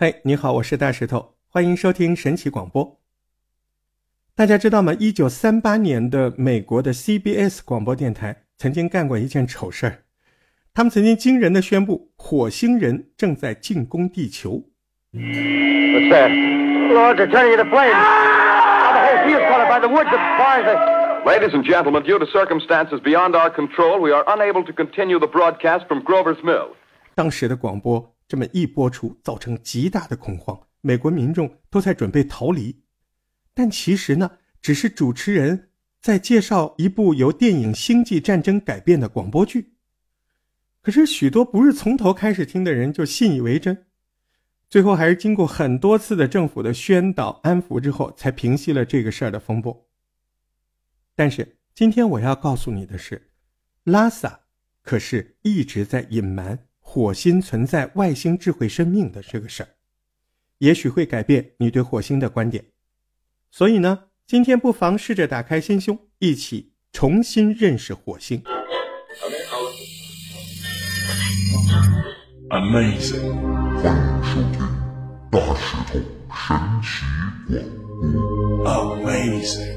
嘿，你好，我是大石头，欢迎收听神奇广播。大家知道吗？一九三八年的美国的 CBS 广播电台曾经干过一件丑事儿，他们曾经惊人的宣布火星人正在进攻地球。What's that? Lord, they're turning into flames. Now the whole field's caught by the woods. The fires are... Ladies and gentlemen, due to circumstances beyond our control, we are unable to continue the broadcast from Grover's Mill. 当时的广播这么一播出，造成极大的恐慌，美国民众都在准备逃离。但其实呢，只是主持人在介绍一部由电影《星际战争》改编的广播剧。可是许多不是从头开始听的人就信以为真，最后还是经过很多次的政府的宣导安抚之后，才平息了这个事儿的风波。但是今天我要告诉你的是，拉萨可是一直在隐瞒火星存在外星智慧生命的这个事儿，也许会改变你对火星的观点。所以呢，今天不妨试着打开心胸，一起重新认识火星。Amazing，欢迎收听大石头神奇广播。Amazing，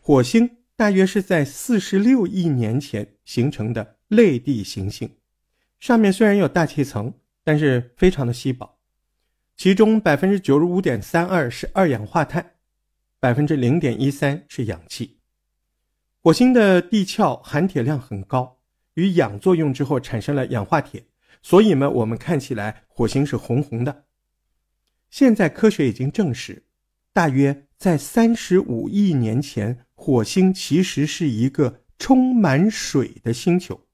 火星大约是在四十六亿年前形成的类地行星，上面虽然有大气层，但是非常的稀薄，其中百分之九十五点三二是二氧化碳，百分之零点一三是氧气。火星的地壳含铁量很高，与氧作用之后产生了氧化铁，所以呢，我们看起来火星是红红的。现在科学已经证实，大约在三十五亿年前，火星其实是一个充满水的星球。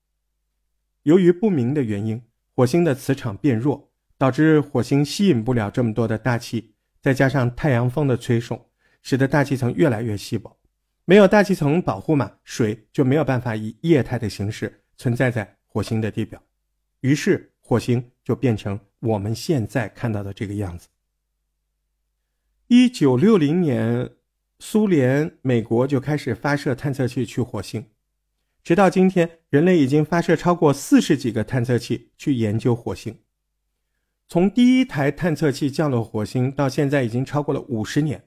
由于不明的原因，火星的磁场变弱，导致火星吸引不了这么多的大气，再加上太阳风的吹送，使得大气层越来越稀薄。没有大气层保护嘛，水就没有办法以液态的形式存在在火星的地表，于是火星就变成我们现在看到的这个样子。一九六零年，苏联、美国就开始发射探测器去火星，直到今天，人类已经发射超过四十几个探测器去研究火星。从第一台探测器降落火星到现在，已经超过了五十年。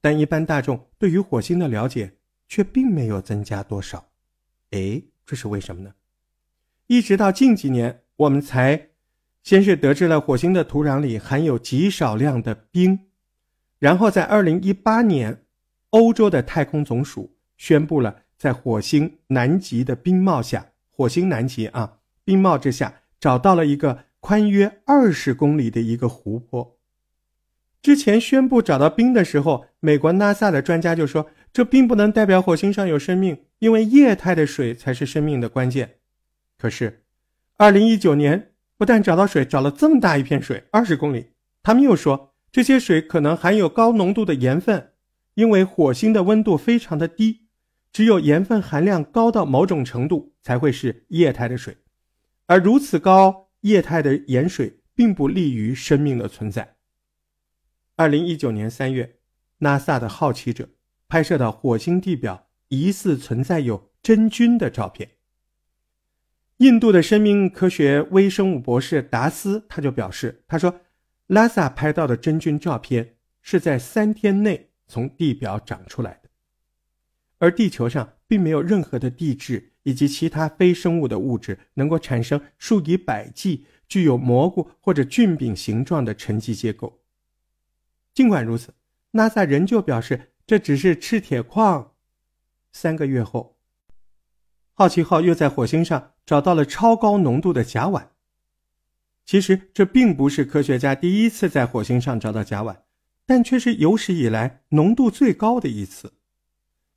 但一般大众对于火星的了解却并没有增加多少，哎，这是为什么呢？一直到近几年，我们才先是得知了火星的土壤里含有极少量的冰，然后在二零一八年，欧洲的太空总署宣布了在火星南极的冰帽下，火星南极啊，冰帽之下找到了一个宽约二十公里的一个湖泊。之前宣布找到冰的时候，美国 NASA 的专家就说，这并不能代表火星上有生命，因为液态的水才是生命的关键。可是，二零一九年不但找到水，找了这么大一片水，二十公里，他们又说这些水可能含有高浓度的盐分，因为火星的温度非常的低，只有盐分含量高到某种程度才会是液态的水，而如此高液态的盐水并不利于生命的存在。二零一九年三月，NASA 的好奇者拍摄到火星地表疑似存在有真菌的照片。印度的生命科学微生物博士达斯他就表示，他说，拉萨拍到的真菌照片是在三天内从地表长出来的，而地球上并没有任何的地质以及其他非生物的物质能够产生数以百计具有蘑菇或者菌柄形状的沉积结构。尽管如此，NASA 仍旧表示这只是赤铁矿。三个月后，好奇号又在火星上找到了超高浓度的甲烷。其实这并不是科学家第一次在火星上找到甲烷，但却是有史以来浓度最高的一次。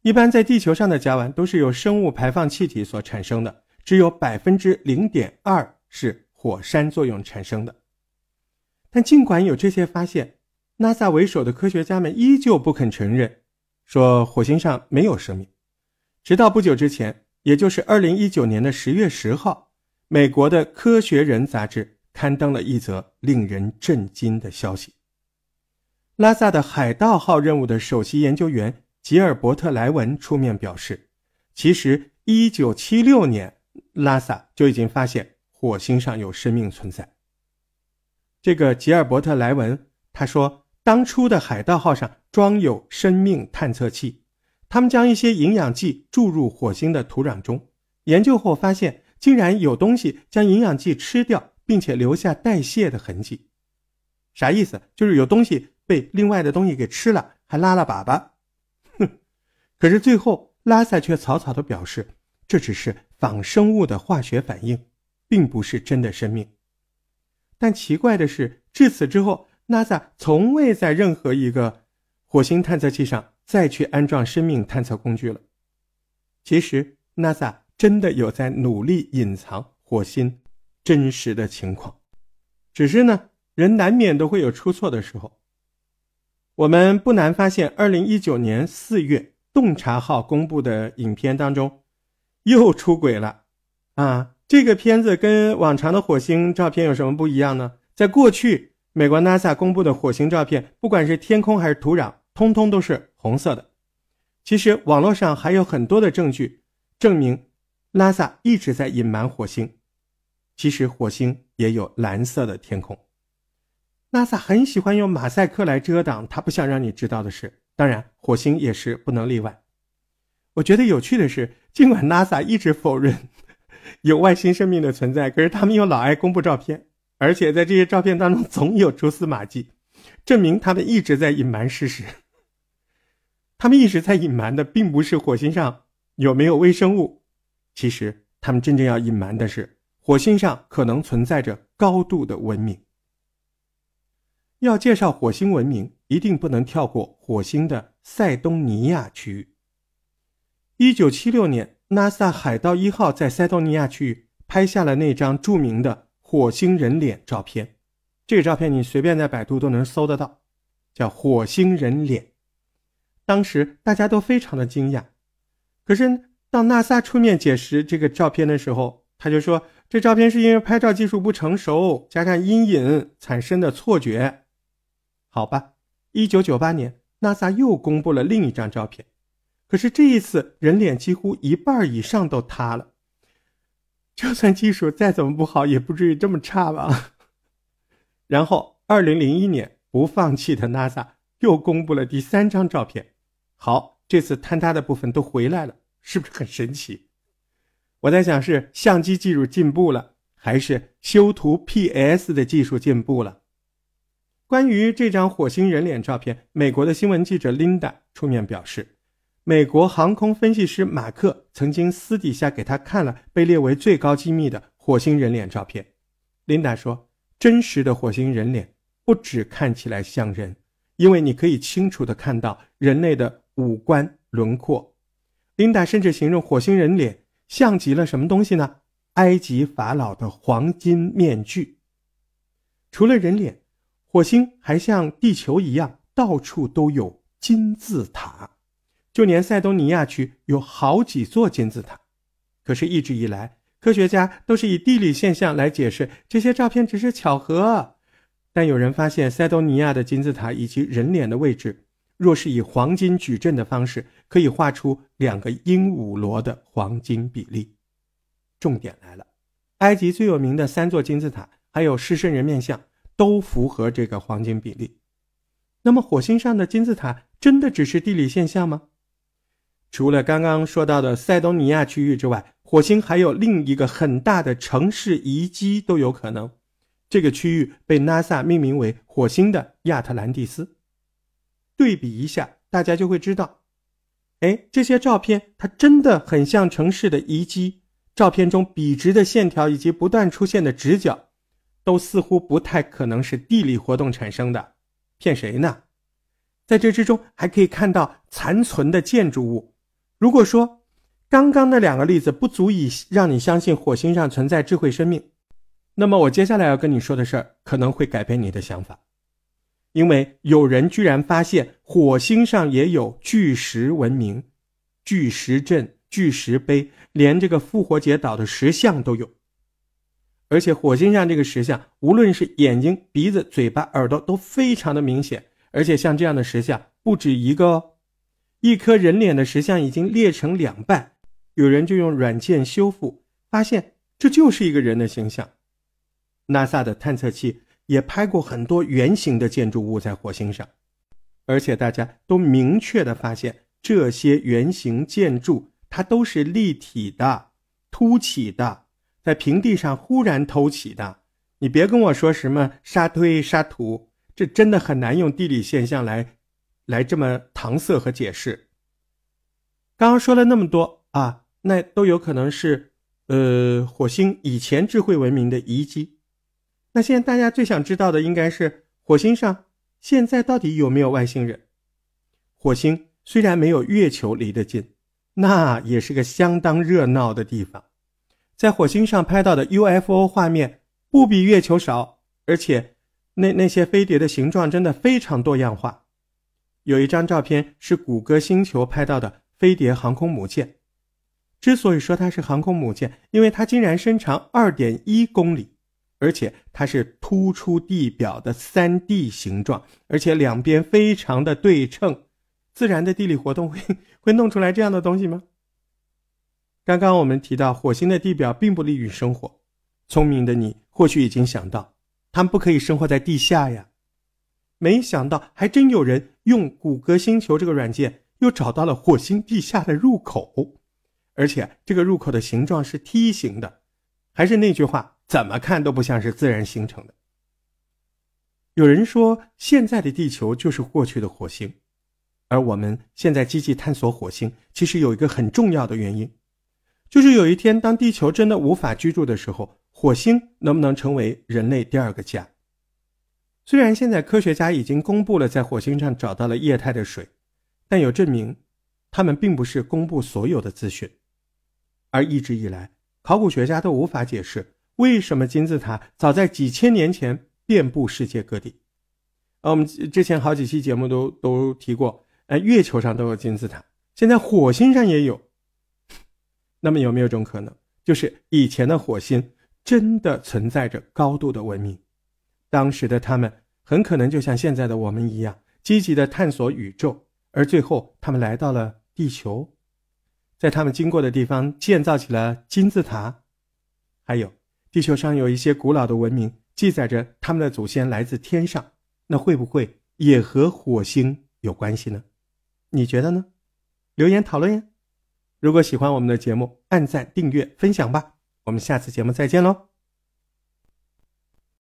一般在地球上的甲烷都是由生物排放气体所产生的，只有百分之零点二是火山作用产生的。但尽管有这些发现，NASA 为首的科学家们依旧不肯承认，说火星上没有生命。直到不久之前，也就是二零一九年的十月十号，美国的《科学人》杂志刊登了一则令人震惊的消息：拉萨的海盗号任务的首席研究员吉尔伯特·莱文出面表示，其实一九七六年拉萨就已经发现火星上有生命存在。这个吉尔伯特·莱文他说，当初的海盗号上装有生命探测器，他们将一些营养剂注入火星的土壤中，研究后发现，竟然有东西将营养剂吃掉，并且留下代谢的痕迹。啥意思？就是有东西被另外的东西给吃了，还拉了粑粑。哼！可是最后拉萨却草草的表示，这只是仿生物的化学反应，并不是真的生命。但奇怪的是，至此之后，NASA 从未在任何一个火星探测器上再去安装生命探测工具了。其实，NASA 真的有在努力隐藏火星真实的情况，只是呢。人难免都会有出错的时候。我们不难发现，二零一九年四月洞察号公布的影片当中，又出轨了。啊，这个片子跟往常的火星照片有什么不一样呢？在过去，美国 NASA 公布的火星照片，不管是天空还是土壤，通通都是红色的。其实网络上还有很多的证据证明，NASA 一直在隐瞒火星。其实火星也有蓝色的天空。NASA 很喜欢用马赛克来遮挡他不想让你知道的事，当然火星也是不能例外。我觉得有趣的是，尽管 NASA 一直否认有外星生命的存在，可是他们又老爱公布照片，而且在这些照片当中总有蛛丝马迹，证明他们一直在隐瞒事实。他们一直在隐瞒的并不是火星上有没有微生物，其实他们真正要隐瞒的是火星上可能存在着高度的文明。要介绍火星文明，一定不能跳过火星的塞东尼亚区域。一九七六年，NASA 海盗一号在塞东尼亚区域拍下了那张著名的火星人脸照片。这个照片你随便在百度都能搜得到，叫火星人脸。当时大家都非常的惊讶，可是当 NASA 出面解释这个照片的时候，他就说这照片是因为拍照技术不成熟，加上阴影产生的错觉。好吧，一九九八年，NASA 又公布了另一张照片，可是这一次人脸几乎一半以上都塌了。就算技术再怎么不好，也不至于这么差吧？然后，二零零一年，不放弃的 NASA 又公布了第三张照片。好，这次坍塌的部分都回来了，是不是很神奇？我在想，是相机技术进步了，还是修图 PS 的技术进步了？关于这张火星人脸照片，美国的新闻记者琳达出面表示，美国航空分析师马克曾经私底下给他看了被列为最高机密的火星人脸照片。琳达说：“真实的火星人脸不只看起来像人，因为你可以清楚地看到人类的五官轮廓。”琳达甚至形容火星人脸像极了什么东西呢？埃及法老的黄金面具。除了人脸。火星还像地球一样，到处都有金字塔，就连塞东尼亚区有好几座金字塔。可是，一直以来，科学家都是以地理现象来解释这些照片只是巧合。但有人发现，塞东尼亚的金字塔以及人脸的位置，若是以黄金矩阵的方式，可以画出两个鹦鹉螺的黄金比例。重点来了，埃及最有名的三座金字塔，还有狮身人面像。都符合这个黄金比例。那么，火星上的金字塔真的只是地理现象吗？除了刚刚说到的塞东尼亚区域之外，火星还有另一个很大的城市遗迹都有可能。这个区域被 NASA 命名为火星的亚特兰蒂斯。对比一下，大家就会知道，哎，这些照片它真的很像城市的遗迹。照片中笔直的线条以及不断出现的直角。都似乎不太可能是地理活动产生的，骗谁呢？在这之中还可以看到残存的建筑物。如果说刚刚那两个例子不足以让你相信火星上存在智慧生命，那么我接下来要跟你说的事儿可能会改变你的想法，因为有人居然发现火星上也有巨石文明、巨石阵、巨石碑，连这个复活节岛的石像都有。而且火星上这个石像，无论是眼睛、鼻子、嘴巴、耳朵都非常的明显。而且像这样的石像不止一个哦，一颗人脸的石像已经裂成两半，有人就用软件修复，发现这就是一个人的形象。NASA 的探测器也拍过很多圆形的建筑物在火星上，而且大家都明确的发现，这些圆形建筑它都是立体的、凸起的，在平地上忽然偷起的。你别跟我说什么沙堆、沙土，这真的很难用地理现象来来这么搪塞和解释。刚刚说了那么多啊，那都有可能是呃火星以前智慧文明的遗迹。那现在大家最想知道的应该是火星上现在到底有没有外星人？火星虽然没有月球离得近，那也是个相当热闹的地方。在火星上拍到的 UFO 画面不比月球少，而且那那些飞碟的形状真的非常多样化。有一张照片是谷歌星球拍到的飞碟航空母舰。之所以说它是航空母舰，因为它竟然身长二点一公里。而且它是突出地表的三 D 形状，而且两边非常的对称。自然的地理活动会 会弄出来这样的东西吗？刚刚我们提到火星的地表并不利于生活，聪明的你或许已经想到，他们不可以生活在地下呀。没想到还真有人用谷歌星球这个软件又找到了火星地下的入口，而且这个入口的形状是梯形的。还是那句话。怎么看都不像是自然形成的。有人说，现在的地球就是过去的火星，而我们现在积极探索火星，其实有一个很重要的原因，就是有一天当地球真的无法居住的时候，火星能不能成为人类第二个家？虽然现在科学家已经公布了在火星上找到了液态的水，但有证明，他们并不是公布所有的资讯，而一直以来，考古学家都无法解释。为什么金字塔早在几千年前遍布世界各地？啊，我们之前好几期节目都都提过，哎，月球上都有金字塔，现在火星上也有。那么有没有种可能，就是以前的火星真的存在着高度的文明？当时的他们很可能就像现在的我们一样，积极的探索宇宙，而最后他们来到了地球，在他们经过的地方建造起了金字塔，还有。地球上有一些古老的文明，记载着他们的祖先来自天上，那会不会也和火星有关系呢？你觉得呢？留言讨论呀！如果喜欢我们的节目，按赞、订阅、分享吧！我们下次节目再见喽！